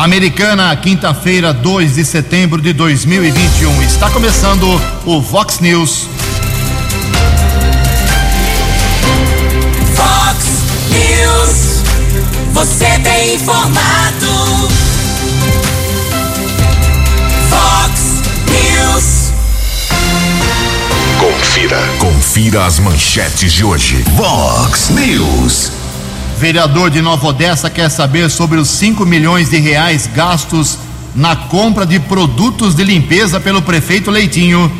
Americana, quinta-feira, 2 de setembro de 2021. Está começando o Vox News. Vox News. Você tem informado. Vox News. Confira. Confira as manchetes de hoje. Vox News. Vereador de Nova Odessa quer saber sobre os 5 milhões de reais gastos na compra de produtos de limpeza pelo prefeito Leitinho.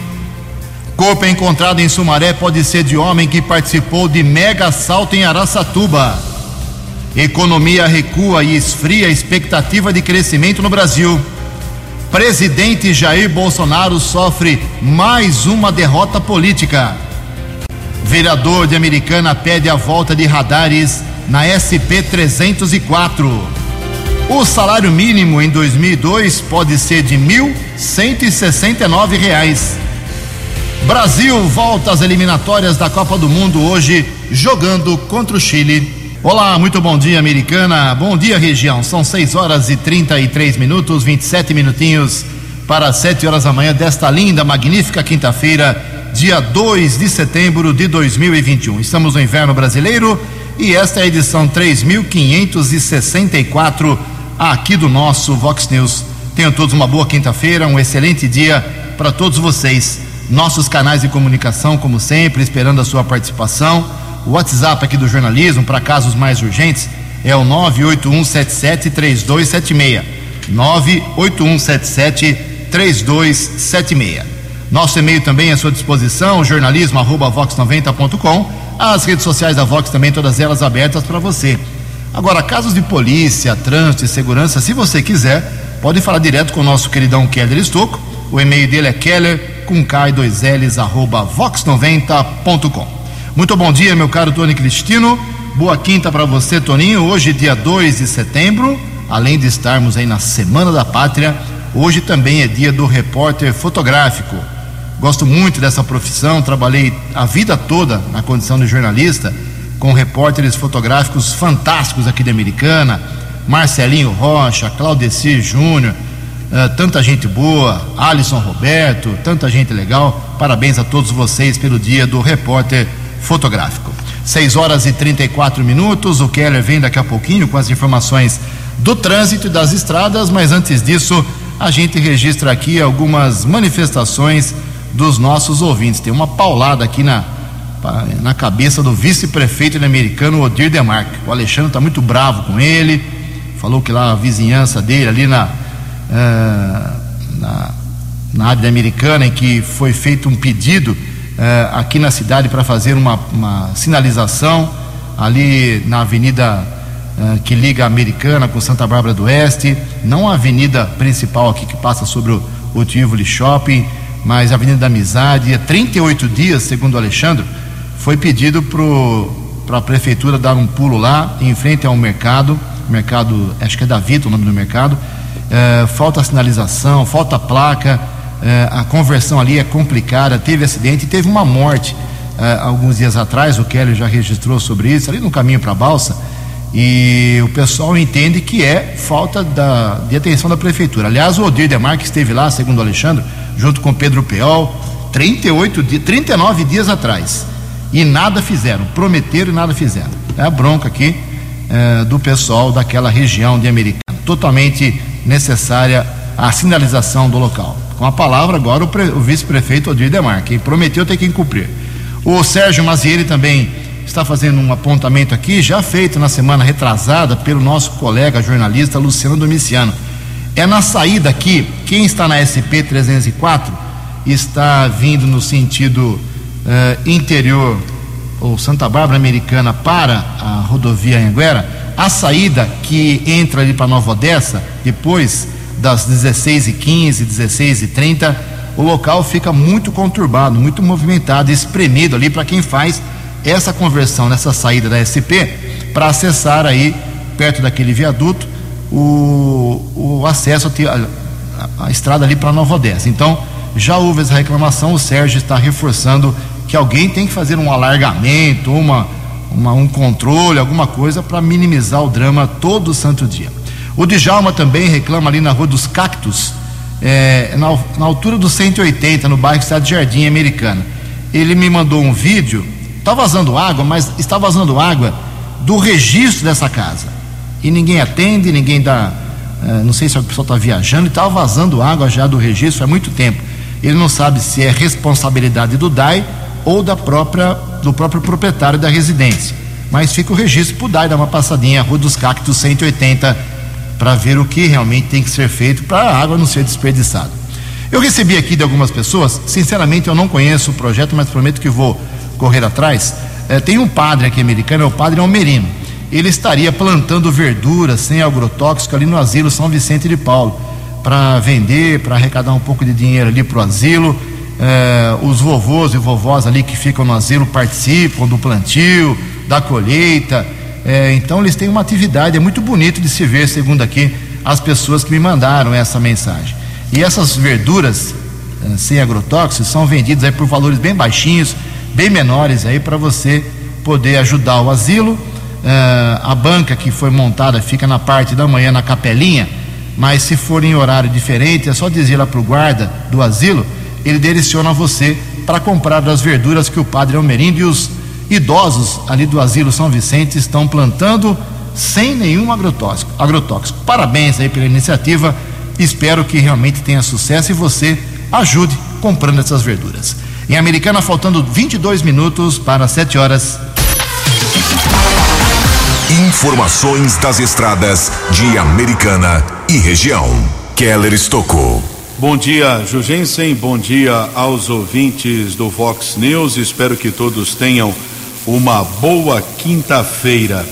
Corpo encontrado em Sumaré pode ser de homem que participou de mega assalto em Araçatuba. Economia recua e esfria a expectativa de crescimento no Brasil. Presidente Jair Bolsonaro sofre mais uma derrota política. Vereador de Americana pede a volta de radares na SP 304. O salário mínimo em 2002 pode ser de 1.169 reais. Brasil volta às eliminatórias da Copa do Mundo hoje, jogando contra o Chile. Olá, muito bom dia, americana. Bom dia, região. São 6 horas e 33 minutos, 27 minutinhos para 7 horas da manhã desta linda, magnífica quinta-feira, dia 2 de setembro de 2021. Estamos no inverno brasileiro e esta é a edição 3564 aqui do nosso Vox News. Tenham todos uma boa quinta-feira, um excelente dia para todos vocês. Nossos canais de comunicação, como sempre, esperando a sua participação. O WhatsApp aqui do jornalismo, para casos mais urgentes, é o 981773276. 981773276. Nosso e-mail também à sua disposição, jornalismo@vox90.com. As redes sociais da Vox também, todas elas abertas para você. Agora, casos de polícia, trânsito e segurança, se você quiser, pode falar direto com o nosso queridão Keller Estocco. O e-mail dele é keller com K2Ls, arroba vox90.com. Muito bom dia, meu caro Tony Cristino. Boa quinta para você, Toninho. Hoje, dia 2 de setembro, além de estarmos aí na Semana da Pátria, hoje também é dia do repórter fotográfico. Gosto muito dessa profissão, trabalhei a vida toda na condição de jornalista com repórteres fotográficos fantásticos aqui de Americana, Marcelinho Rocha, Claudecir Júnior, uh, tanta gente boa, Alisson Roberto, tanta gente legal. Parabéns a todos vocês pelo dia do repórter fotográfico. 6 horas e 34 minutos. O Keller vem daqui a pouquinho com as informações do trânsito e das estradas, mas antes disso, a gente registra aqui algumas manifestações dos nossos ouvintes. Tem uma paulada aqui na, na cabeça do vice-prefeito americano Odir Demarque. O Alexandre está muito bravo com ele, falou que lá a vizinhança dele, ali na, uh, na, na, área americana, em que foi feito um pedido uh, aqui na cidade para fazer uma, uma, sinalização ali na avenida uh, que liga a Americana com Santa Bárbara do Oeste, não a avenida principal aqui que passa sobre o, o Tivoli Shopping mas a Avenida da Amizade, há 38 dias, segundo o Alexandre, foi pedido para a prefeitura dar um pulo lá, em frente a um mercado, mercado, acho que é da Vita o nome do mercado, é, falta sinalização, falta placa, é, a conversão ali é complicada, teve acidente teve uma morte é, alguns dias atrás, o Kelly já registrou sobre isso, ali no caminho para a balsa, e o pessoal entende que é falta da, de atenção da prefeitura. Aliás, o Odir Demarque esteve lá, segundo o Alexandre, junto com Pedro Peol, 38 dias, 39 dias atrás. E nada fizeram, prometeram e nada fizeram. É a bronca aqui é, do pessoal daquela região de Americana. Totalmente necessária a sinalização do local. Com a palavra agora o, o vice-prefeito Odir Demarque, prometeu ter que cumprir. O Sérgio Mazieri também está fazendo um apontamento aqui, já feito na semana retrasada pelo nosso colega jornalista Luciano Domiciano. É na saída aqui, quem está na SP 304 está vindo no sentido uh, interior ou Santa Bárbara Americana para a rodovia Anguera, a saída que entra ali para Nova Odessa, depois das 16h15, 16h30, o local fica muito conturbado, muito movimentado, espremido ali para quem faz essa conversão nessa saída da SP para acessar aí perto daquele viaduto o, o acesso a estrada ali para Nova Odessa. Então já houve essa reclamação, o Sérgio está reforçando que alguém tem que fazer um alargamento, uma, uma um controle, alguma coisa para minimizar o drama todo santo dia. O Djalma também reclama ali na Rua dos Cactos, é, na, na, altura do 180, no bairro Cidade Jardim Americana. Ele me mandou um vídeo, está vazando água, mas está vazando água do registro dessa casa. E ninguém atende, ninguém dá. É, não sei se o pessoal está viajando, e está vazando água já do registro há muito tempo. Ele não sabe se é responsabilidade do DAI ou da própria, do próprio proprietário da residência. Mas fica o registro para o DAI dar uma passadinha, Rua dos Cactos 180, para ver o que realmente tem que ser feito para a água não ser desperdiçada. Eu recebi aqui de algumas pessoas, sinceramente eu não conheço o projeto, mas prometo que vou correr atrás. É, tem um padre aqui americano, é o padre Almerino. Ele estaria plantando verduras sem agrotóxico ali no asilo São Vicente de Paulo, para vender, para arrecadar um pouco de dinheiro ali para o asilo eh, os vovôs e vovós ali que ficam no asilo participam do plantio, da colheita. Eh, então eles têm uma atividade, é muito bonito de se ver, segundo aqui as pessoas que me mandaram essa mensagem. E essas verduras eh, sem agrotóxicos são vendidas aí por valores bem baixinhos, bem menores aí para você poder ajudar o asilo. A banca que foi montada fica na parte da manhã na capelinha, mas se for em horário diferente, é só dizer lá para o guarda do asilo ele direciona você para comprar das verduras que o Padre Almerindo e os idosos ali do Asilo São Vicente estão plantando sem nenhum agrotóxico. agrotóxico. Parabéns aí pela iniciativa. Espero que realmente tenha sucesso e você ajude comprando essas verduras. Em Americana, faltando 22 minutos para 7 horas. Informações das estradas de Americana e região. Keller Estocou. Bom dia, Jugensen. Bom dia aos ouvintes do Vox News. Espero que todos tenham uma boa quinta-feira.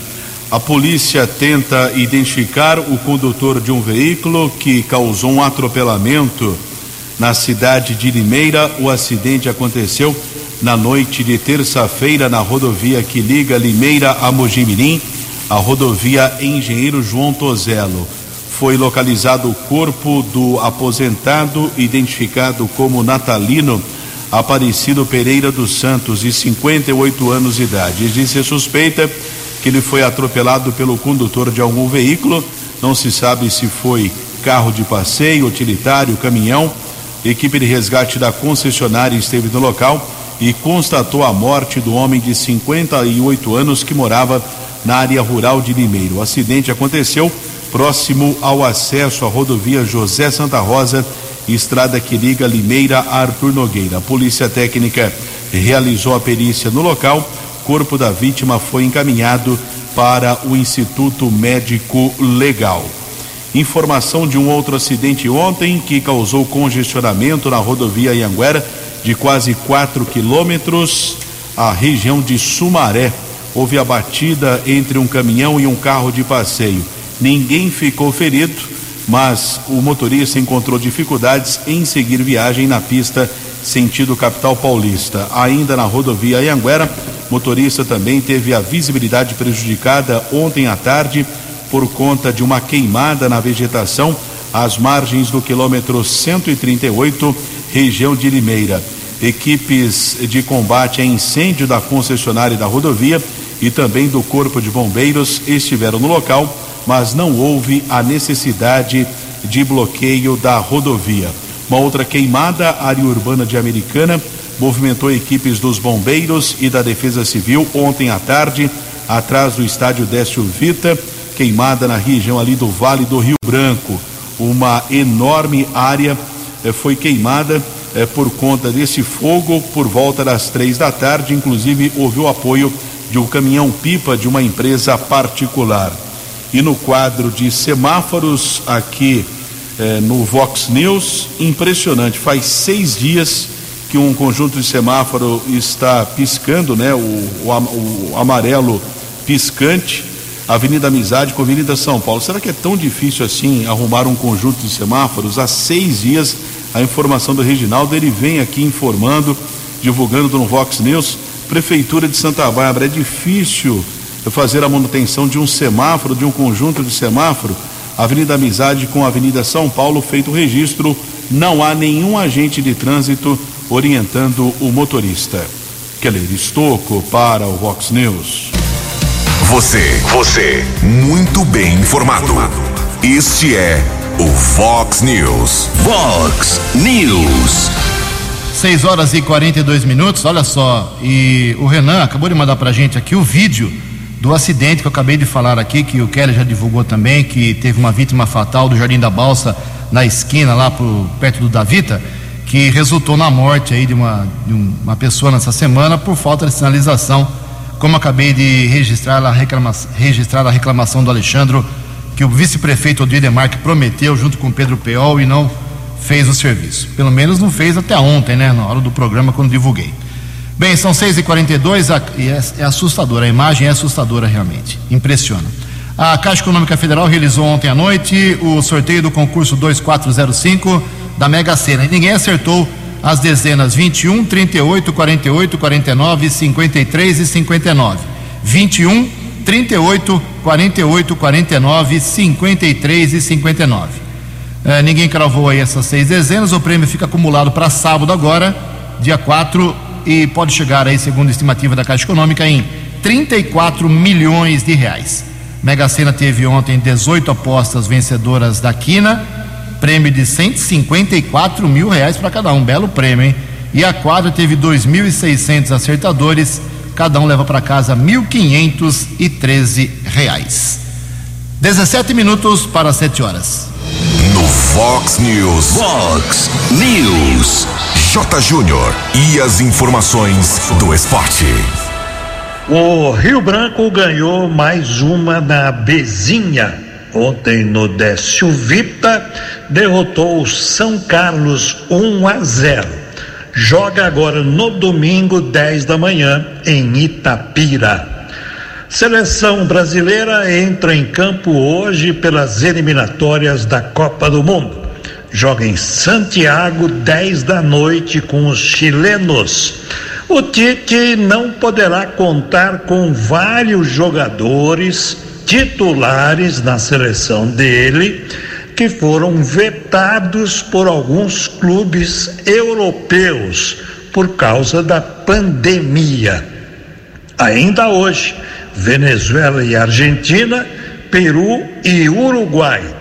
A polícia tenta identificar o condutor de um veículo que causou um atropelamento na cidade de Limeira. O acidente aconteceu na noite de terça-feira na rodovia que liga Limeira a Mojimirim, a rodovia Engenheiro João Tozelo foi localizado o corpo do aposentado, identificado como Natalino Aparecido Pereira dos Santos, de 58 anos de idade. Existe suspeita que ele foi atropelado pelo condutor de algum veículo, não se sabe se foi carro de passeio, utilitário, caminhão. Equipe de resgate da concessionária esteve no local e constatou a morte do homem de 58 anos que morava na área rural de Limeiro. O acidente aconteceu próximo ao acesso à rodovia José Santa Rosa, estrada que liga Limeira a Arthur Nogueira. A polícia técnica realizou a perícia no local. Corpo da vítima foi encaminhado para o Instituto Médico Legal. Informação de um outro acidente ontem que causou congestionamento na rodovia Ianguera de quase 4 quilômetros, a região de Sumaré. Houve a batida entre um caminhão e um carro de passeio. Ninguém ficou ferido, mas o motorista encontrou dificuldades em seguir viagem na pista sentido capital paulista. Ainda na rodovia Anhanguera, motorista também teve a visibilidade prejudicada ontem à tarde por conta de uma queimada na vegetação às margens do quilômetro 138, região de Limeira. Equipes de combate a incêndio da concessionária da rodovia e também do Corpo de Bombeiros estiveram no local mas não houve a necessidade de bloqueio da rodovia. Uma outra queimada, área urbana de Americana, movimentou equipes dos bombeiros e da Defesa Civil ontem à tarde, atrás do estádio Décio Vita, queimada na região ali do Vale do Rio Branco. Uma enorme área eh, foi queimada eh, por conta desse fogo por volta das três da tarde. Inclusive, houve o apoio de um caminhão-pipa de uma empresa particular. E no quadro de semáforos aqui eh, no Vox News, impressionante. Faz seis dias que um conjunto de semáforo está piscando, né? O, o, o amarelo piscante, Avenida Amizade com Avenida São Paulo. Será que é tão difícil assim arrumar um conjunto de semáforos? Há seis dias a informação do Reginaldo, ele vem aqui informando, divulgando no Vox News. Prefeitura de Santa Bárbara, é difícil fazer a manutenção de um semáforo, de um conjunto de semáforo, Avenida Amizade com a Avenida São Paulo, feito o registro, não há nenhum agente de trânsito orientando o motorista. Keller Estocco para o Vox News. Você, você, muito bem informado. Este é o Fox News. Fox News. 6 horas e 42 minutos, olha só. E o Renan acabou de mandar pra gente aqui o vídeo do acidente que eu acabei de falar aqui, que o Kelly já divulgou também, que teve uma vítima fatal do Jardim da Balsa na esquina, lá pro, perto do Davita, que resultou na morte aí de uma, de uma pessoa nessa semana por falta de sinalização. Como acabei de registrar a, reclama, registrar a reclamação do Alexandre, que o vice-prefeito Odidemar que prometeu junto com Pedro Peol e não fez o serviço. Pelo menos não fez até ontem, né? Na hora do programa, quando divulguei. Bem, são 6h42 e é, é assustadora, a imagem é assustadora realmente, impressiona. A Caixa Econômica Federal realizou ontem à noite o sorteio do concurso 2405 da Mega Sena. E ninguém acertou as dezenas 21, 38, 48, 49, 53 e 59. 21, 38, 48, 49, 53 e 59. É, ninguém cravou aí essas seis dezenas. O prêmio fica acumulado para sábado agora, dia 4 e pode chegar aí, segundo a estimativa da Caixa Econômica, em 34 milhões de reais. Mega Sena teve ontem 18 apostas vencedoras da Quina, prêmio de 154 mil reais para cada um, belo prêmio, hein? E a quadra teve 2.600 acertadores, cada um leva para casa 1.513 reais. 17 minutos para 7 horas. No Fox News. Fox News. J. Júnior e as informações do esporte. O Rio Branco ganhou mais uma na Bezinha. Ontem no Décio Vita derrotou o São Carlos 1 a 0. Joga agora no domingo 10 da manhã em Itapira. Seleção brasileira entra em campo hoje pelas eliminatórias da Copa do Mundo joga em Santiago, 10 da noite, com os chilenos. O Tite não poderá contar com vários jogadores titulares na seleção dele que foram vetados por alguns clubes europeus por causa da pandemia. Ainda hoje, Venezuela e Argentina, Peru e Uruguai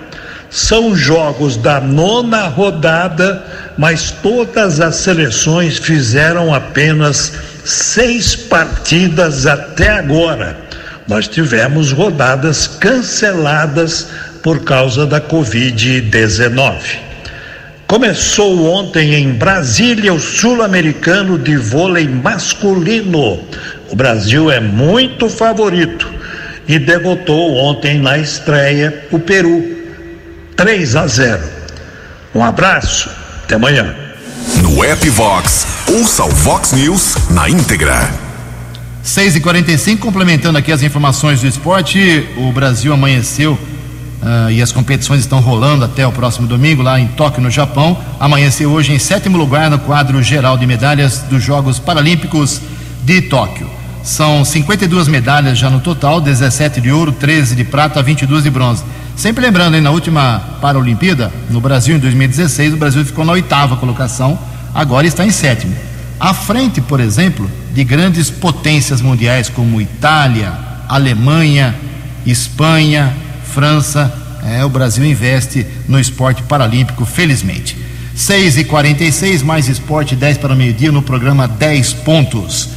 são jogos da nona rodada, mas todas as seleções fizeram apenas seis partidas até agora. Nós tivemos rodadas canceladas por causa da Covid-19. Começou ontem em Brasília o Sul-Americano de vôlei masculino. O Brasil é muito favorito e derrotou ontem na estreia o Peru 3 a 0. Um abraço, até amanhã. No app Vox, ouça o Vox News na íntegra. 6 e 45 complementando aqui as informações do esporte, o Brasil amanheceu uh, e as competições estão rolando até o próximo domingo lá em Tóquio, no Japão. Amanheceu hoje em sétimo lugar no quadro geral de medalhas dos Jogos Paralímpicos de Tóquio. São 52 medalhas já no total, 17 de ouro, 13 de prata, 22 de bronze. Sempre lembrando, hein, na última Paralimpíada, no Brasil, em 2016, o Brasil ficou na oitava colocação, agora está em sétimo. À frente, por exemplo, de grandes potências mundiais como Itália, Alemanha, Espanha, França. É, o Brasil investe no esporte paralímpico, felizmente. 6 e 46 mais esporte, 10 para o meio-dia no programa 10 pontos.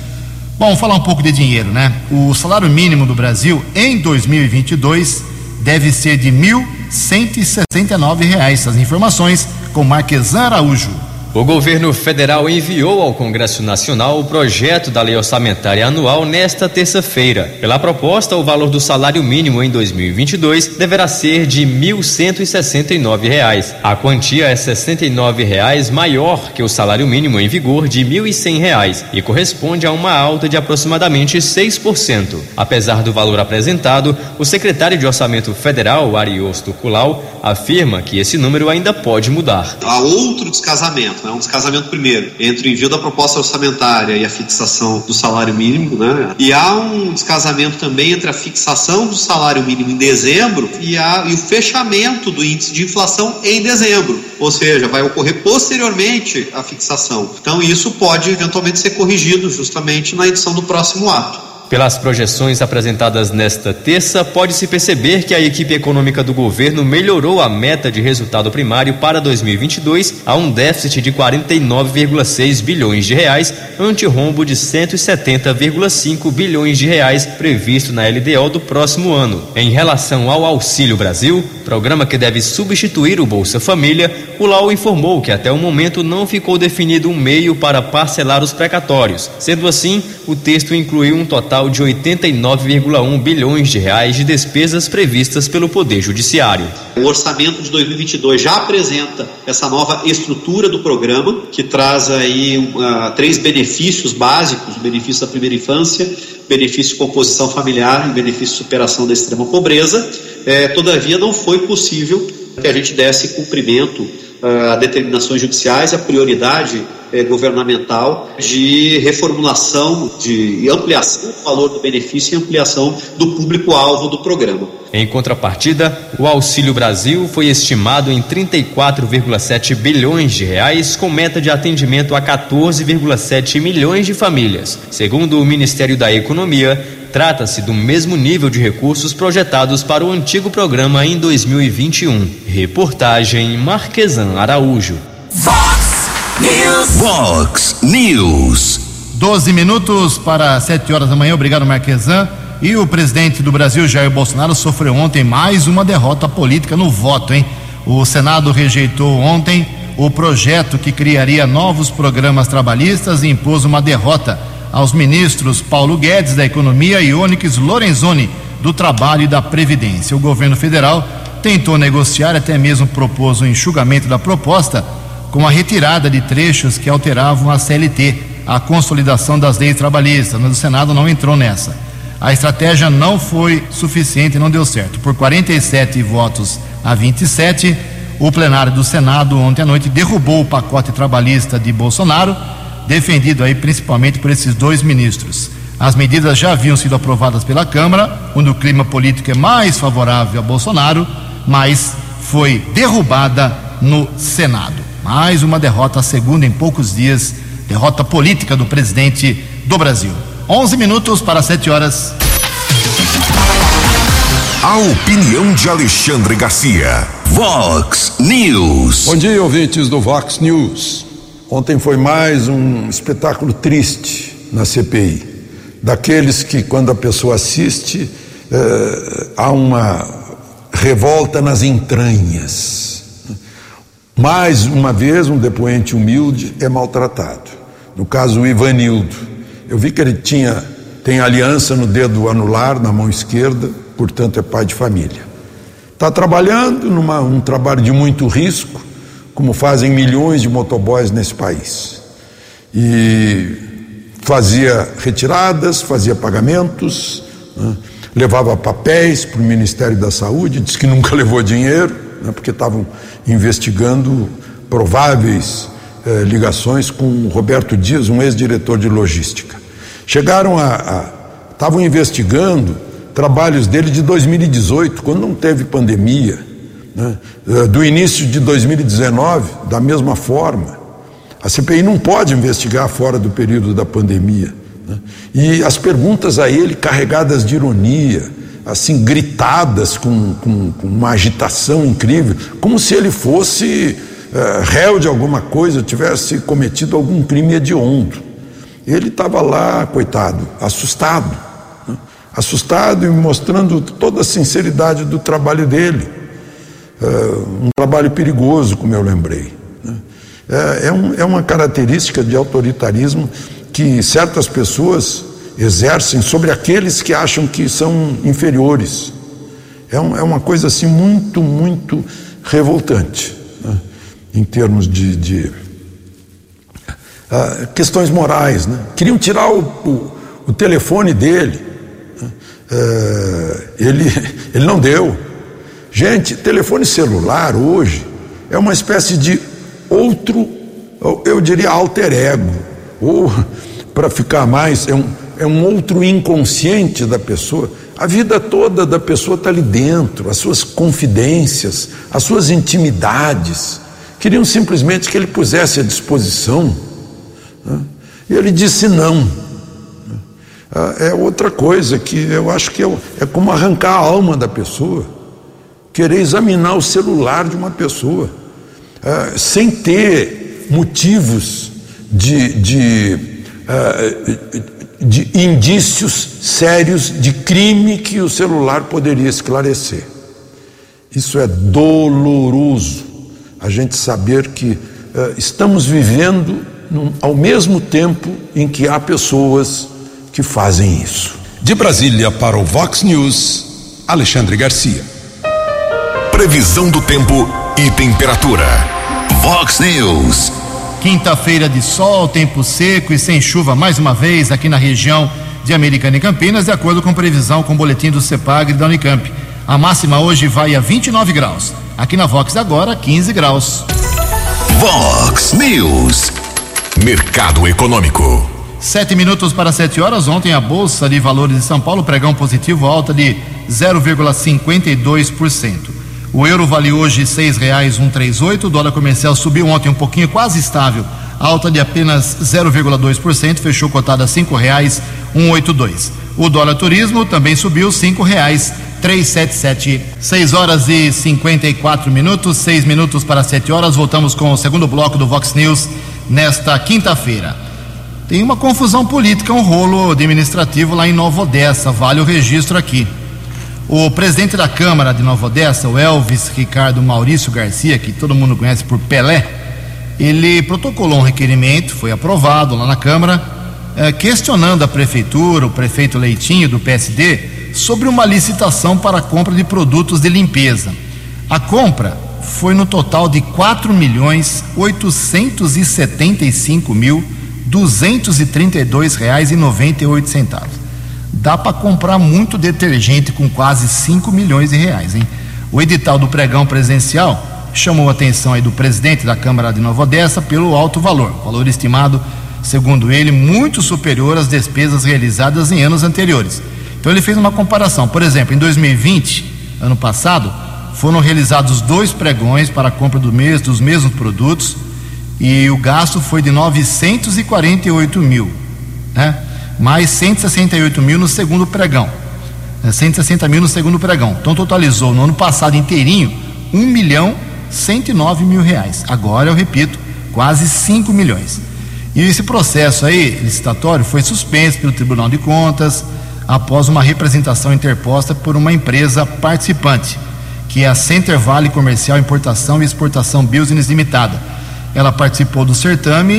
Bom, falar um pouco de dinheiro, né? O salário mínimo do Brasil em 2022 deve ser de R$ 1.169. As informações com Marquesan Araújo. O governo federal enviou ao Congresso Nacional o projeto da lei orçamentária anual nesta terça-feira. Pela proposta, o valor do salário mínimo em 2022 deverá ser de R$ 1.169. A quantia é 69 reais maior que o salário mínimo em vigor de R$ 1.100 e corresponde a uma alta de aproximadamente 6%. Apesar do valor apresentado, o secretário de Orçamento Federal, Ariosto Culau, afirma que esse número ainda pode mudar. Há outro descasamento né? um descasamento primeiro entre o envio da proposta orçamentária e a fixação do salário mínimo, né? E há um descasamento também entre a fixação do salário mínimo em dezembro e, a, e o fechamento do índice de inflação em dezembro, ou seja, vai ocorrer posteriormente a fixação. Então isso pode eventualmente ser corrigido justamente na edição do próximo ato. Pelas projeções apresentadas nesta terça, pode-se perceber que a equipe econômica do governo melhorou a meta de resultado primário para 2022 a um déficit de 49,6 bilhões de reais, ante rombo de 170,5 bilhões de reais previsto na LDO do próximo ano. Em relação ao Auxílio Brasil, programa que deve substituir o Bolsa Família, o Lau informou que até o momento não ficou definido um meio para parcelar os precatórios. Sendo assim, o texto incluiu um total de 89,1 bilhões de reais de despesas previstas pelo Poder Judiciário. O orçamento de 2022 já apresenta essa nova estrutura do programa, que traz aí uh, três benefícios básicos: benefício da primeira infância, benefício composição familiar e benefício superação da extrema pobreza. É, todavia, não foi possível que a gente desse cumprimento a determinações judiciais, a prioridade eh, governamental de reformulação, de ampliação do valor do benefício e ampliação do público-alvo do programa. Em contrapartida, o Auxílio Brasil foi estimado em 34,7 bilhões de reais, com meta de atendimento a 14,7 milhões de famílias. Segundo o Ministério da Economia, trata-se do mesmo nível de recursos projetados para o antigo programa em 2021. Reportagem Marquesan Araújo. Vox News. Vox News. 12 minutos para 7 horas da manhã. Obrigado, Marquesan. E o presidente do Brasil, Jair Bolsonaro, sofreu ontem mais uma derrota política no voto, hein? O Senado rejeitou ontem o projeto que criaria novos programas trabalhistas e impôs uma derrota aos ministros Paulo Guedes, da Economia, e Onyx Lorenzoni, do Trabalho e da Previdência. O governo federal tentou negociar, até mesmo propôs o um enxugamento da proposta, com a retirada de trechos que alteravam a CLT, a consolidação das leis trabalhistas, mas o Senado não entrou nessa. A estratégia não foi suficiente, não deu certo. Por 47 votos a 27, o plenário do Senado ontem à noite derrubou o pacote trabalhista de Bolsonaro defendido aí principalmente por esses dois ministros. As medidas já haviam sido aprovadas pela Câmara, onde o clima político é mais favorável a Bolsonaro, mas foi derrubada no Senado. Mais uma derrota, a segunda em poucos dias, derrota política do presidente do Brasil. 11 minutos para 7 horas. A opinião de Alexandre Garcia. Vox News. Bom dia, ouvintes do Vox News. Ontem foi mais um espetáculo triste na CPI. Daqueles que, quando a pessoa assiste, eh, há uma revolta nas entranhas. Mais uma vez, um depoente humilde é maltratado. No caso, o Ivanildo. Eu vi que ele tinha, tem aliança no dedo anular, na mão esquerda, portanto é pai de família. Está trabalhando num um trabalho de muito risco, como fazem milhões de motoboys nesse país. E fazia retiradas, fazia pagamentos, né? levava papéis para o Ministério da Saúde, disse que nunca levou dinheiro, né? porque estavam investigando prováveis eh, ligações com Roberto Dias, um ex-diretor de logística. Chegaram a. estavam investigando trabalhos dele de 2018, quando não teve pandemia né? Eh, do início de 2019, da mesma forma. A CPI não pode investigar fora do período da pandemia. Né? E as perguntas a ele, carregadas de ironia, assim, gritadas com, com, com uma agitação incrível, como se ele fosse uh, réu de alguma coisa, tivesse cometido algum crime hediondo. Ele estava lá, coitado, assustado, né? assustado e mostrando toda a sinceridade do trabalho dele uh, um trabalho perigoso, como eu lembrei. Né? É, é, um, é uma característica de autoritarismo que certas pessoas exercem sobre aqueles que acham que são inferiores. É, um, é uma coisa assim muito, muito revoltante né? em termos de, de uh, questões morais. Né? Queriam tirar o, o, o telefone dele, uh, ele, ele não deu. Gente, telefone celular hoje é uma espécie de outro, eu diria alter ego, ou para ficar mais, é um, é um outro inconsciente da pessoa. A vida toda da pessoa está ali dentro, as suas confidências, as suas intimidades. Queriam simplesmente que ele pusesse à disposição. Né? E ele disse não. ah, é outra coisa que eu acho que é, é como arrancar a alma da pessoa, querer examinar o celular de uma pessoa, ah, sem ter motivos de, de, ah, de indícios sérios de crime que o celular poderia esclarecer. Isso é doloroso, a gente saber que estamos vivendo num, ao mesmo tempo em que há pessoas que fazem isso. De Brasília para o Vox News, Alexandre Garcia. Previsão do tempo e temperatura. Vox News. Quinta-feira de sol, tempo seco e sem chuva mais uma vez aqui na região de Americana e Campinas, de acordo com previsão com o boletim do CEPAG e da Unicamp. A máxima hoje vai a 29 graus. Aqui na Vox agora, 15 graus. Vox News. Mercado Econômico. Sete minutos para sete horas. Ontem a Bolsa de Valores de São Paulo pregão positivo, alta de 0,52%. O euro vale hoje seis três oito. O dólar comercial subiu ontem um pouquinho, quase estável, alta de apenas 0,2%, fechou cotada a oito dois. O dólar turismo também subiu cinco reais 377. 6 horas e 54 minutos, 6 minutos para 7 horas. Voltamos com o segundo bloco do Vox News nesta quinta-feira. Tem uma confusão política, um rolo administrativo lá em Nova Odessa, vale o registro aqui. O presidente da Câmara de Nova Odessa, o Elvis Ricardo Maurício Garcia, que todo mundo conhece por Pelé, ele protocolou um requerimento, foi aprovado lá na Câmara, eh, questionando a prefeitura, o prefeito Leitinho do PSD, sobre uma licitação para a compra de produtos de limpeza. A compra foi no total de quatro milhões oitocentos e setenta e cinco mil duzentos e trinta e dois reais e noventa e oito centavos. Dá para comprar muito detergente com quase 5 milhões de reais, hein? O edital do pregão presencial chamou a atenção aí do presidente da Câmara de Nova Odessa pelo alto valor, valor estimado, segundo ele, muito superior às despesas realizadas em anos anteriores. Então ele fez uma comparação. Por exemplo, em 2020, ano passado, foram realizados dois pregões para a compra do mês dos mesmos produtos e o gasto foi de 948 mil, né? Mais 168 mil no segundo pregão. 160 mil no segundo pregão. Então totalizou no ano passado inteirinho 1 milhão 109 mil reais. Agora eu repito, quase 5 milhões. E esse processo aí, licitatório, foi suspenso pelo Tribunal de Contas após uma representação interposta por uma empresa participante que é a Center Valley Comercial Importação e Exportação Business Limitada. Ela participou do certame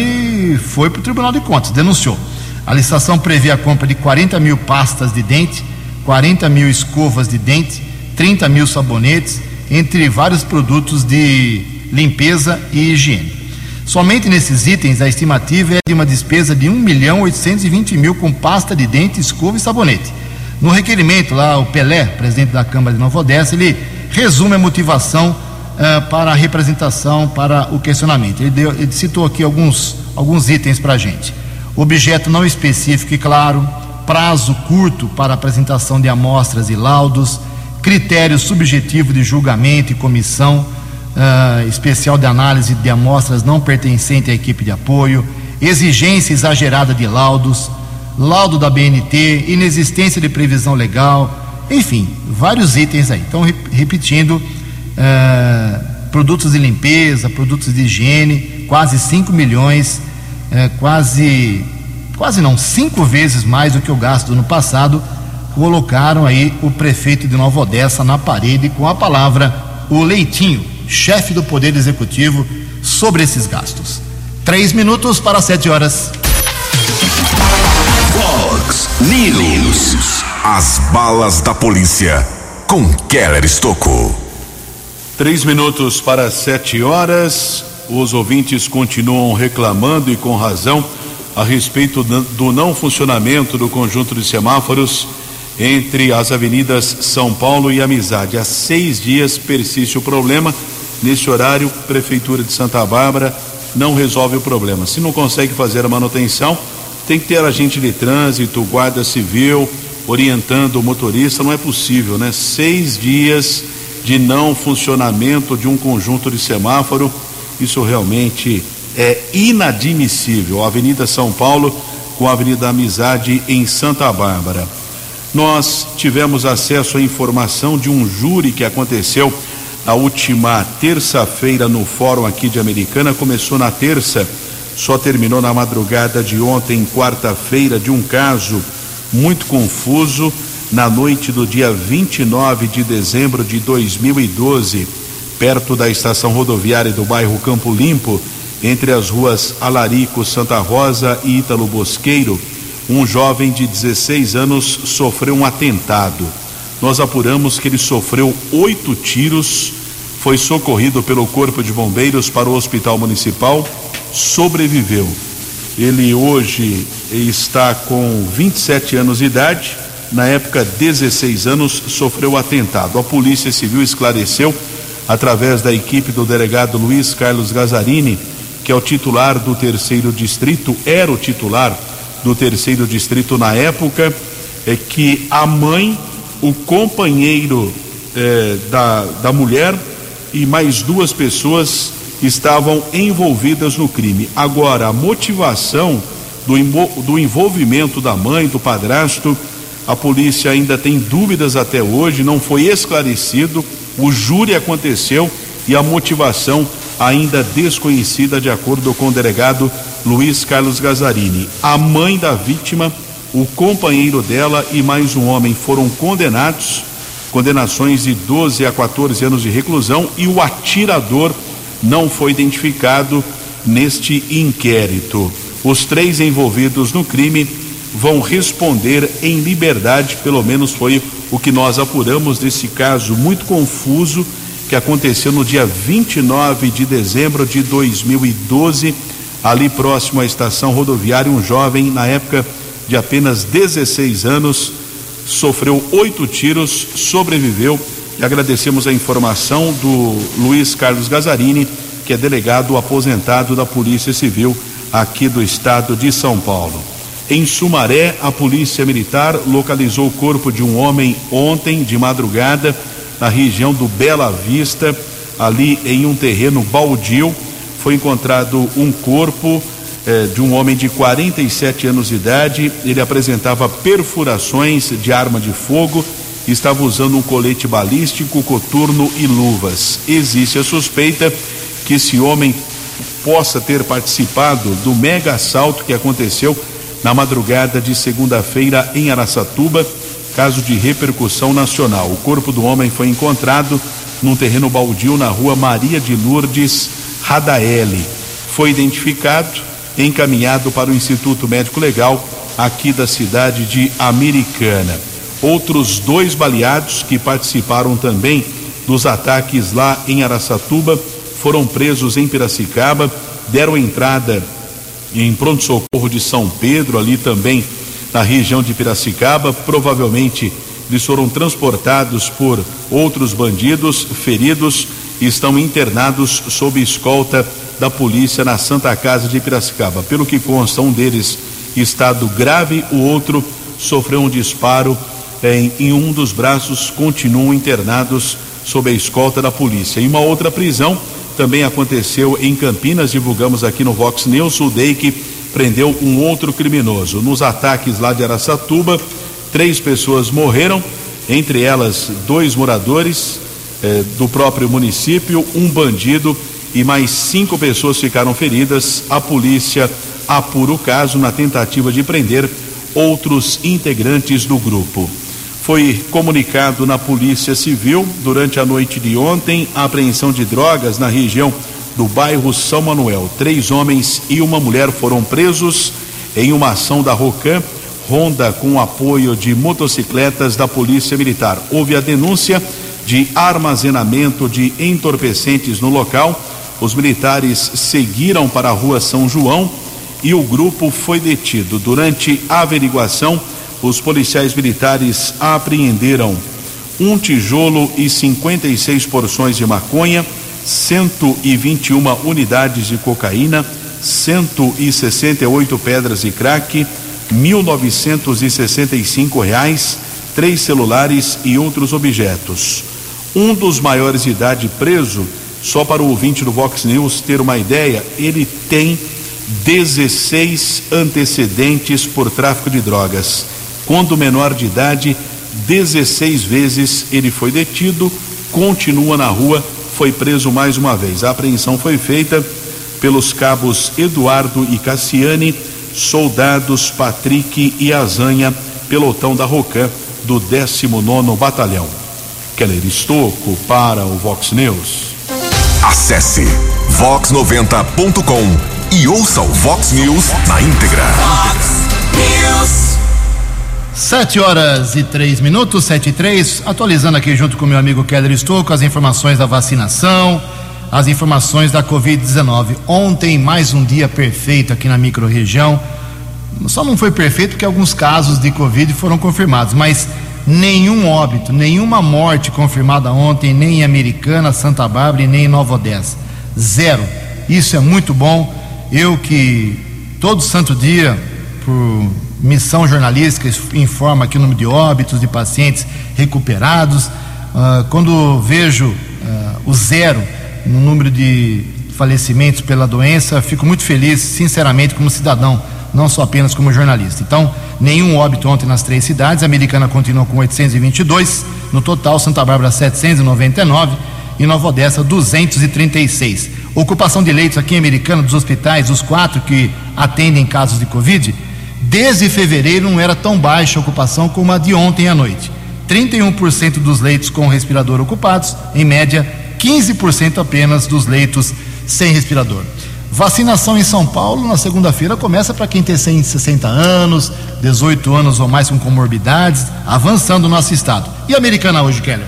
e foi para o Tribunal de Contas, denunciou. A licitação previa a compra de 40 mil pastas de dente, 40 mil escovas de dente, 30 mil sabonetes, entre vários produtos de limpeza e higiene. Somente nesses itens a estimativa é de uma despesa de 1 milhão 820 mil com pasta de dente, escova e sabonete. No requerimento lá, o Pelé, presidente da Câmara de Nova Odessa, ele resume a motivação uh, para a representação, para o questionamento. Ele, deu, ele citou aqui alguns, alguns itens para a gente. Objeto não específico e claro, prazo curto para apresentação de amostras e laudos, critério subjetivo de julgamento e comissão uh, especial de análise de amostras não pertencente à equipe de apoio, exigência exagerada de laudos, laudo da BNT, inexistência de previsão legal, enfim, vários itens aí. Então, repetindo, uh, produtos de limpeza, produtos de higiene, quase 5 milhões, uh, quase, quase não, cinco vezes mais do que o gasto do ano passado, colocaram aí o prefeito de Nova Odessa na parede com a palavra o Leitinho, chefe do Poder Executivo, sobre esses gastos. Três minutos para sete horas. Fox News. As balas da polícia com Keller Estocou. Três minutos para sete horas. Os ouvintes continuam reclamando e com razão a respeito do não funcionamento do conjunto de semáforos entre as avenidas São Paulo e Amizade. Há seis dias persiste o problema. Nesse horário, Prefeitura de Santa Bárbara não resolve o problema. Se não consegue fazer a manutenção, tem que ter agente de trânsito, guarda civil, orientando o motorista, não é possível, né? Seis dias de não funcionamento de um conjunto de semáforo, isso realmente é inadmissível. A Avenida São Paulo, com a Avenida Amizade em Santa Bárbara. Nós tivemos acesso à informação de um júri que aconteceu na última terça-feira no fórum aqui de Americana. Começou na terça, só terminou na madrugada de ontem, quarta-feira, de um caso muito confuso na noite do dia 29 de dezembro de 2012, perto da estação rodoviária do bairro Campo Limpo, entre as ruas Alarico, Santa Rosa e Ítalo Bosqueiro, um jovem de 16 anos sofreu um atentado. Nós apuramos que ele sofreu oito tiros, foi socorrido pelo Corpo de Bombeiros para o Hospital Municipal, sobreviveu. Ele hoje está com 27 anos de idade, na época 16 anos, sofreu atentado. A Polícia Civil esclareceu, através da equipe do delegado Luiz Carlos Gazarini, que é o titular do terceiro distrito, era o titular do terceiro distrito na época, é que a mãe, o companheiro é, da, da mulher e mais duas pessoas estavam envolvidas no crime. Agora, a motivação do, do envolvimento da mãe, do padrasto, a polícia ainda tem dúvidas até hoje, não foi esclarecido. O júri aconteceu e a motivação ainda desconhecida, de acordo com o delegado Luiz Carlos Gazarini. A mãe da vítima, o companheiro dela e mais um homem foram condenados, condenações de 12 a 14 anos de reclusão, e o atirador não foi identificado neste inquérito. Os três envolvidos no crime vão responder em liberdade, pelo menos foi o que nós apuramos desse caso muito confuso que aconteceu no dia 29 de dezembro de 2012, ali próximo à estação rodoviária. Um jovem, na época de apenas 16 anos, sofreu oito tiros, sobreviveu. E agradecemos a informação do Luiz Carlos Gazarini, que é delegado aposentado da Polícia Civil aqui do estado de São Paulo. Em Sumaré, a Polícia Militar localizou o corpo de um homem ontem de madrugada na região do Bela Vista, ali em um terreno baldio. Foi encontrado um corpo eh, de um homem de 47 anos de idade. Ele apresentava perfurações de arma de fogo, estava usando um colete balístico, coturno e luvas. Existe a suspeita que esse homem possa ter participado do mega assalto que aconteceu na madrugada de segunda-feira em Araçatuba caso de repercussão nacional. O corpo do homem foi encontrado num terreno baldio na rua Maria de Lourdes Radaeli. Foi identificado encaminhado para o Instituto Médico Legal aqui da cidade de Americana. Outros dois baleados que participaram também dos ataques lá em Araçatuba foram presos em Piracicaba, deram entrada em pronto-socorro de São Pedro, ali também na região de Piracicaba. Provavelmente eles foram transportados por outros bandidos feridos e estão internados sob escolta da polícia na Santa Casa de Piracicaba. Pelo que consta, um deles estado grave, o outro sofreu um disparo em, em um dos braços, continuam internados sob a escolta da polícia. E uma outra prisão também aconteceu em Campinas, divulgamos aqui no Vox News, o DEIC prendeu um outro criminoso. Nos ataques lá de Araçatuba, três pessoas morreram, entre elas dois moradores eh, do próprio município, um bandido e mais cinco pessoas ficaram feridas. A polícia apura o caso na tentativa de prender outros integrantes do grupo. Foi comunicado na Polícia Civil durante a noite de ontem a apreensão de drogas na região do bairro São Manuel. Três homens e uma mulher foram presos em uma ação da Rocan, ronda com apoio de motocicletas da Polícia Militar. Houve a denúncia de armazenamento de entorpecentes no local. Os militares seguiram para a rua São João e o grupo foi detido. Durante a averiguação, os policiais militares apreenderam um tijolo e 56 porções de maconha 121 unidades de cocaína, 168 pedras de crack, 1.965 reais, três celulares e outros objetos. Um dos maiores de idade preso, só para o ouvinte do Vox News ter uma ideia, ele tem 16 antecedentes por tráfico de drogas. Quando menor de idade, 16 vezes ele foi detido, continua na rua, foi preso mais uma vez. A apreensão foi feita pelos cabos Eduardo e Cassiane, soldados Patrick e Azanha, pelotão da Rocan do 19 Batalhão. Keller Estocco para o Vox News. Acesse vox90.com e ouça o Vox News na íntegra. Fox News. Sete horas e três minutos, sete e três, atualizando aqui junto com meu amigo Keller Estouco as informações da vacinação, as informações da Covid-19. Ontem, mais um dia perfeito aqui na microrregião. Só não foi perfeito porque alguns casos de Covid foram confirmados, mas nenhum óbito, nenhuma morte confirmada ontem, nem em Americana, Santa Bárbara e nem em Nova Odessa. Zero. Isso é muito bom. Eu que todo santo dia, por missão jornalística, informa aqui o número de óbitos, de pacientes recuperados. Uh, quando vejo uh, o zero no número de falecimentos pela doença, fico muito feliz, sinceramente, como cidadão, não só apenas como jornalista. Então, nenhum óbito ontem nas três cidades. A Americana continua com 822, no total, Santa Bárbara 799 e Nova Odessa 236. Ocupação de leitos aqui em Americana dos hospitais, os quatro que atendem casos de Covid, desde fevereiro não era tão baixa a ocupação como a de ontem à noite. 31% dos leitos com respirador ocupados, em média 15% apenas dos leitos sem respirador. Vacinação em São Paulo na segunda-feira começa para quem tem 60 anos, 18 anos ou mais com comorbidades, avançando no nosso estado. E a americana hoje, Keller?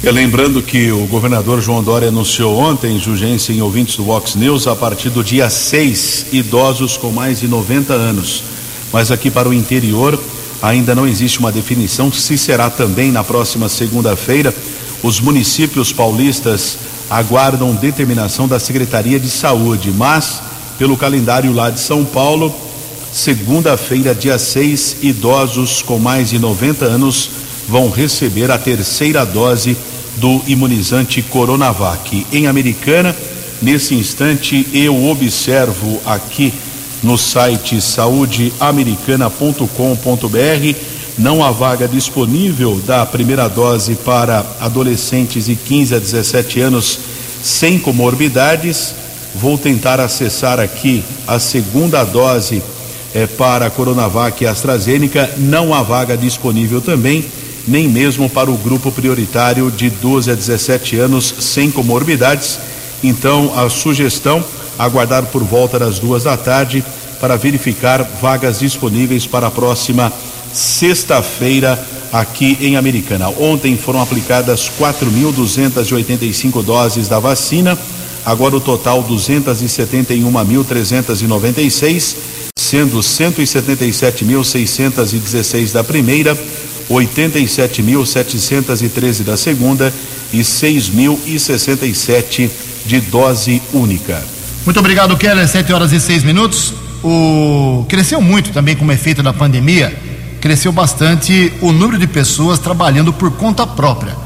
É, lembrando que o governador João Dória anunciou ontem, Jugência em ouvintes do Vox News, a partir do dia 6, idosos com mais de 90 anos. Mas aqui para o interior ainda não existe uma definição se será também na próxima segunda-feira. Os municípios paulistas aguardam determinação da Secretaria de Saúde, mas pelo calendário lá de São Paulo, segunda-feira, dia 6, idosos com mais de 90 anos vão receber a terceira dose do imunizante Coronavac. Em Americana, nesse instante, eu observo aqui no site saudeamericana.com.br não há vaga disponível da primeira dose para adolescentes de 15 a 17 anos sem comorbidades. Vou tentar acessar aqui a segunda dose é, para Coronavac e AstraZeneca. Não há vaga disponível também, nem mesmo para o grupo prioritário de 12 a 17 anos sem comorbidades. Então, a sugestão aguardar por volta das duas da tarde para verificar vagas disponíveis para a próxima sexta-feira aqui em Americana. Ontem foram aplicadas 4.285 doses da vacina, agora o total 271.396, sendo 177.616 da primeira, 87.713 da segunda e 6.067 de dose única. Muito obrigado, Keller. 7 horas e 6 minutos. O... Cresceu muito também como efeito da pandemia cresceu bastante o número de pessoas trabalhando por conta própria.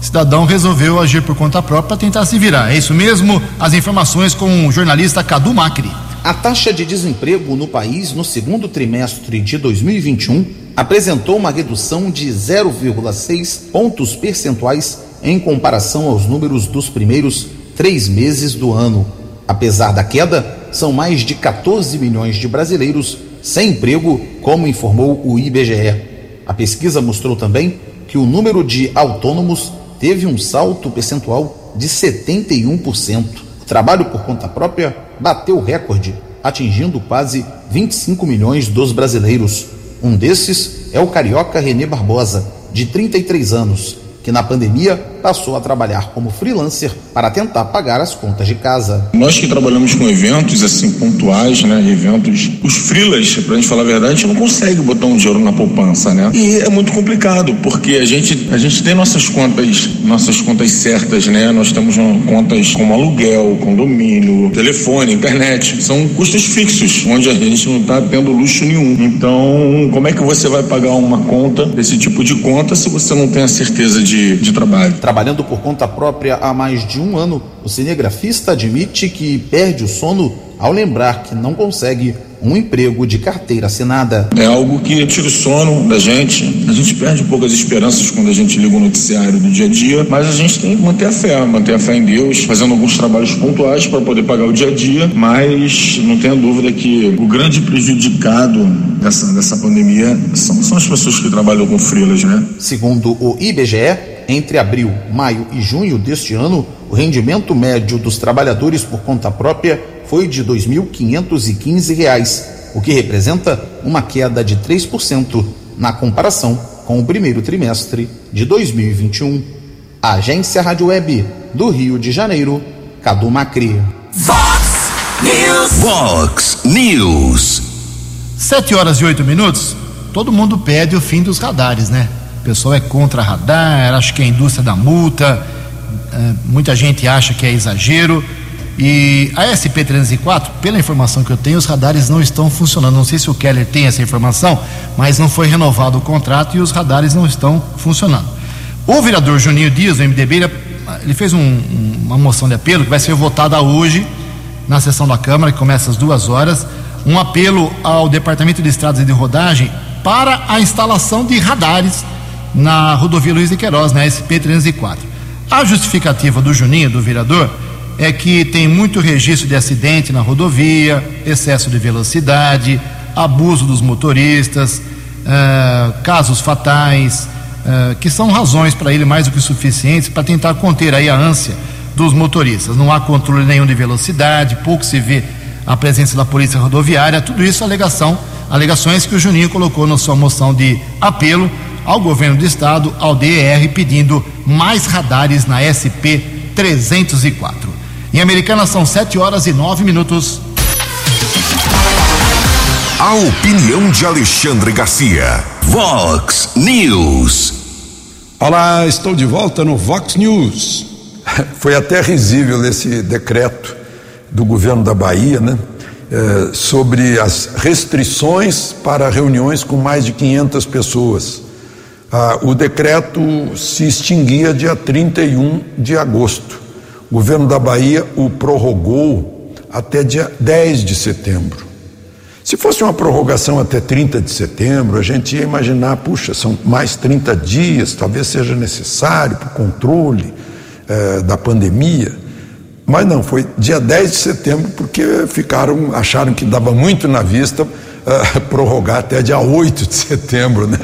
O cidadão resolveu agir por conta própria para tentar se virar. É isso mesmo? As informações com o jornalista Cadu Macri. A taxa de desemprego no país no segundo trimestre de 2021 apresentou uma redução de 0,6 pontos percentuais em comparação aos números dos primeiros três meses do ano. Apesar da queda, são mais de 14 milhões de brasileiros sem emprego, como informou o IBGE. A pesquisa mostrou também que o número de autônomos teve um salto percentual de 71%. O trabalho por conta própria bateu recorde, atingindo quase 25 milhões dos brasileiros. Um desses é o carioca Renê Barbosa, de 33 anos, que na pandemia passou a trabalhar como freelancer para tentar pagar as contas de casa. Nós que trabalhamos com eventos assim pontuais, né, eventos, os freelas, pra gente falar a verdade, a gente não consegue botar um dinheiro na poupança, né? E é muito complicado, porque a gente a gente tem nossas contas, nossas contas certas, né? Nós temos contas como aluguel, condomínio, telefone, internet, são custos fixos, onde a gente não está tendo luxo nenhum. Então, como é que você vai pagar uma conta desse tipo de conta se você não tem a certeza de, de trabalho? Trabalhando por conta própria há mais de um ano, o cinegrafista admite que perde o sono ao lembrar que não consegue um emprego de carteira assinada. É algo que tira o sono da gente. A gente perde um pouco as esperanças quando a gente liga o noticiário do dia a dia, mas a gente tem que manter a fé, manter a fé em Deus, fazendo alguns trabalhos pontuais para poder pagar o dia a dia, mas não tenha dúvida que o grande prejudicado dessa, dessa pandemia são, são as pessoas que trabalham com frilas, né? Segundo o IBGE, entre abril, maio e junho deste ano, o rendimento médio dos trabalhadores por conta própria foi de R$ 2.515, o que representa uma queda de 3% na comparação com o primeiro trimestre de 2021. Agência Rádio Web do Rio de Janeiro, Cadu Macri. Fox News. Fox News. Sete horas e oito minutos. Todo mundo pede o fim dos radares, né? O pessoal é contra radar, acha que é a indústria da multa, é, muita gente acha que é exagero. E a SP-304, pela informação que eu tenho, os radares não estão funcionando. Não sei se o Keller tem essa informação, mas não foi renovado o contrato e os radares não estão funcionando. O vereador Juninho Dias, do MDB, ele, ele fez um, uma moção de apelo que vai ser votada hoje na sessão da Câmara, que começa às duas horas. Um apelo ao Departamento de Estradas e de Rodagem para a instalação de radares na rodovia Luiz de Queiroz, na SP-304. A justificativa do Juninho, do vereador, é que tem muito registro de acidente na rodovia, excesso de velocidade, abuso dos motoristas, uh, casos fatais, uh, que são razões para ele mais do que suficientes para tentar conter aí a ânsia dos motoristas. Não há controle nenhum de velocidade, pouco se vê a presença da polícia rodoviária, tudo isso alegação, alegações que o Juninho colocou na sua moção de apelo ao governo do estado, ao DER, pedindo mais radares na SP 304. Em Americana são 7 horas e 9 minutos. A opinião de Alexandre Garcia. Vox News. Olá, estou de volta no Vox News. Foi até risível esse decreto do governo da Bahia, né? É, sobre as restrições para reuniões com mais de 500 pessoas. Ah, o decreto se extinguia dia 31 de agosto. O governo da Bahia o prorrogou até dia 10 de setembro. Se fosse uma prorrogação até 30 de setembro, a gente ia imaginar, puxa, são mais 30 dias, talvez seja necessário para o controle eh, da pandemia. Mas não, foi dia 10 de setembro, porque ficaram, acharam que dava muito na vista eh, prorrogar até dia 8 de setembro, né?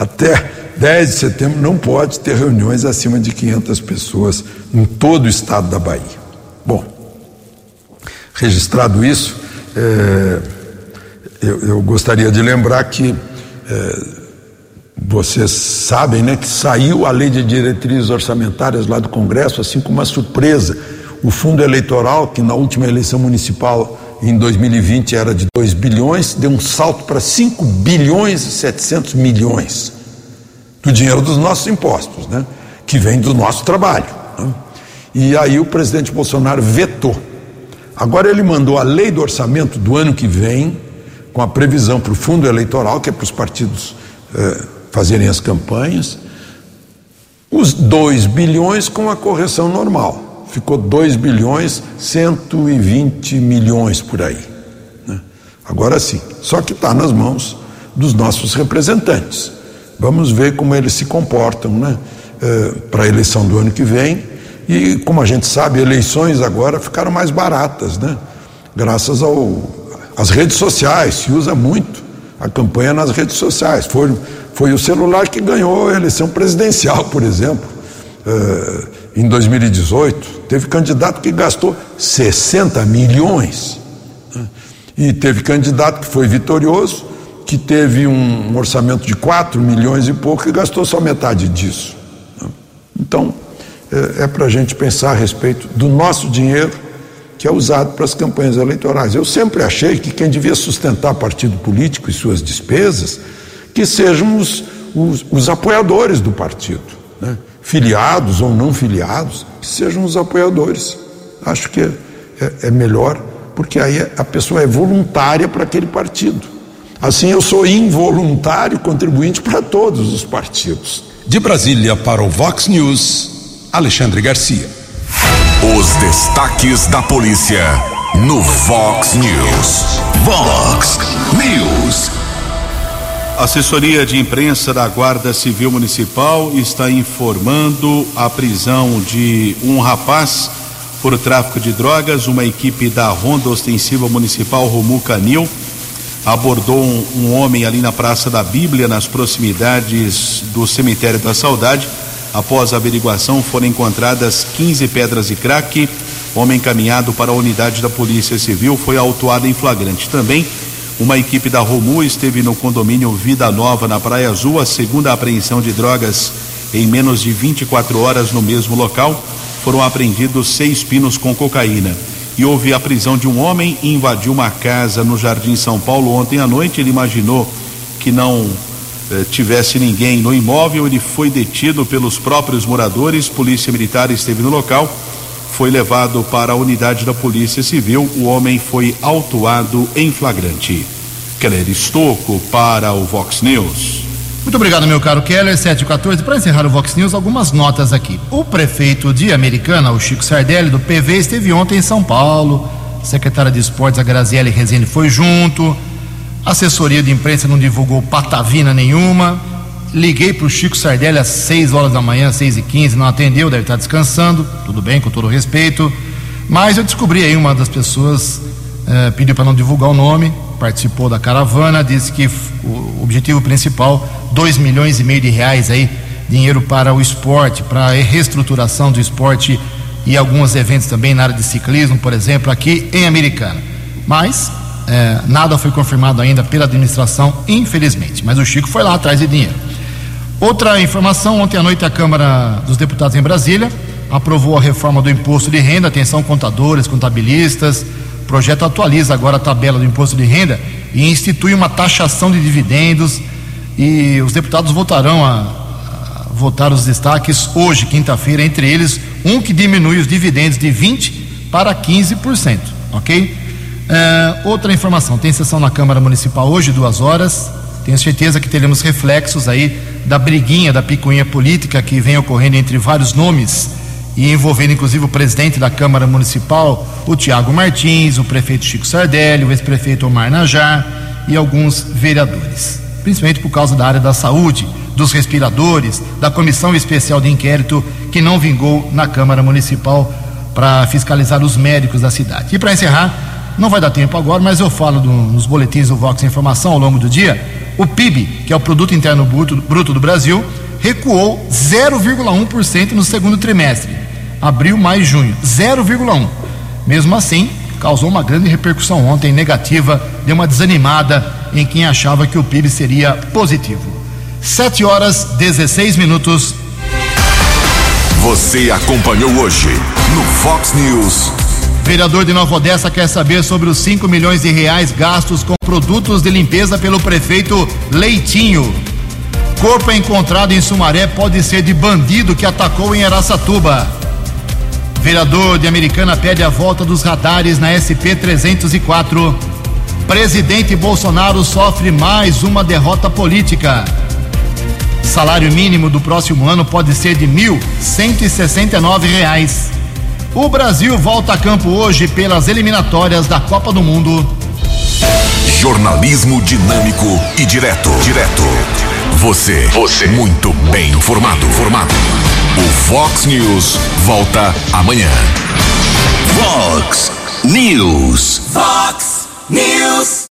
Até 10 de setembro não pode ter reuniões acima de 500 pessoas em todo o estado da Bahia. Bom, registrado isso, é, eu, eu, gostaria de lembrar que é, vocês sabem né, que saiu a lei de diretrizes orçamentárias lá do Congresso, assim como uma surpresa. O fundo eleitoral, que na última eleição municipal em 2020 era de 2 bilhões, deu um salto para 5 bilhões e 700 milhões do dinheiro dos nossos impostos, né? que vem do nosso trabalho. Né? E aí o presidente Bolsonaro vetou. Agora ele mandou a lei do orçamento do ano que vem, com a previsão para o fundo eleitoral, que é para os partidos eh, fazerem as campanhas, os 2 bilhões com a correção normal. Ficou 2 bilhões 120 milhões por aí. Né? Agora sim, só que está nas mãos dos nossos representantes. Vamos ver como eles se comportam né? É, para a eleição do ano que vem. E, como a gente sabe, eleições agora ficaram mais baratas, né? graças às redes sociais. Se usa muito a campanha nas redes sociais. Foi, foi o celular que ganhou a eleição presidencial, por exemplo, é, em 2018. Teve candidato que gastou 60 milhões. Né? E teve candidato que foi vitorioso que teve um orçamento de 4 milhões e pouco e gastou só metade disso. Então, é, é para a gente pensar a respeito do nosso dinheiro que é usado para as campanhas eleitorais. Eu sempre achei que quem devia sustentar partido político e suas despesas, que sejam os, os, os apoiadores do partido, né? Filiados ou não filiados, que sejam os apoiadores. Acho que é, é, é melhor, porque aí a pessoa é voluntária para aquele partido. Assim, eu sou involuntário contribuinte para todos os partidos. De Brasília para o Vox News, Alexandre Garcia. Os destaques da polícia no Vox News. Vox News. Assessoria de imprensa da Guarda Civil Municipal está informando a prisão de um rapaz por tráfico de drogas. Uma equipe da Ronda Ostensiva Municipal Romu Canil abordou um, um, homem ali na Praça da Bíblia, nas proximidades do Cemitério da Saudade. Após a averiguação, foram encontradas 15 pedras de crack. Homem encaminhado para a unidade da Polícia Civil foi autuado em flagrante. Também uma equipe da Romu esteve no condomínio Vida Nova, na Praia Azul, a segunda apreensão de drogas em menos de 24 horas no mesmo local. Foram apreendidos seis pinos com cocaína. E houve a prisão de um homem e invadiu uma casa no Jardim São Paulo ontem à noite. Ele imaginou que não eh, tivesse ninguém no imóvel. Ele foi detido pelos próprios moradores. Polícia Militar esteve no local foi levado para a unidade da Polícia Civil. O homem foi autuado em flagrante. Keller Estocco para o Vox News. Muito obrigado, meu caro Keller. 7 e 14. Para encerrar o Vox News, algumas notas aqui. O prefeito de Americana, o Chico Sardelli, do PV, esteve ontem em São Paulo. Secretária de Esportes, a Graziele Rezende, foi junto. A assessoria de imprensa não divulgou patavina nenhuma. Liguei para o Chico Sardelli às 6 horas da manhã, 6 e 15 não atendeu, deve estar descansando, tudo bem, com todo respeito. Mas eu descobri aí uma das pessoas eh, pediu para não divulgar o nome, participou da caravana, disse que o objetivo principal, 2 milhões e meio de reais aí, dinheiro para o esporte, para a reestruturação do esporte e alguns eventos também na área de ciclismo, por exemplo, aqui em Americana. Mas eh, nada foi confirmado ainda pela administração, infelizmente. Mas o Chico foi lá atrás de dinheiro. Outra informação: ontem à noite a Câmara dos Deputados em Brasília aprovou a reforma do imposto de renda. Atenção, contadores, contabilistas. O projeto atualiza agora a tabela do imposto de renda e institui uma taxação de dividendos. E os deputados votarão a, a votar os destaques hoje, quinta-feira, entre eles um que diminui os dividendos de 20 para 15%, ok? Uh, outra informação: tem sessão na Câmara Municipal hoje, duas horas. Tenho certeza que teremos reflexos aí da briguinha, da picuinha política que vem ocorrendo entre vários nomes e envolvendo inclusive o presidente da Câmara Municipal, o Tiago Martins, o prefeito Chico Sardelli, o ex-prefeito Omar Najar e alguns vereadores, principalmente por causa da área da saúde, dos respiradores, da comissão especial de inquérito que não vingou na Câmara Municipal para fiscalizar os médicos da cidade. E para encerrar, não vai dar tempo agora, mas eu falo do, nos boletins do Vox Informação ao longo do dia o PIB, que é o Produto Interno Bruto, Bruto do Brasil, recuou 0,1% no segundo trimestre, abril, maio e junho, 0,1. Mesmo assim, causou uma grande repercussão ontem negativa, deu uma desanimada em quem achava que o PIB seria positivo. 7 horas 16 minutos. Você acompanhou hoje no Fox News. Vereador de Nova Odessa quer saber sobre os 5 milhões de reais gastos com produtos de limpeza pelo prefeito Leitinho. Corpo encontrado em Sumaré pode ser de bandido que atacou em Araçatuba. Vereador de Americana pede a volta dos radares na SP 304. Presidente Bolsonaro sofre mais uma derrota política. Salário mínimo do próximo ano pode ser de R$ 1.169. O Brasil volta a campo hoje pelas eliminatórias da Copa do Mundo. Jornalismo dinâmico e direto. Direto. Você. Você. Muito bem informado. Formado. O Fox News volta amanhã. Fox News. Fox News.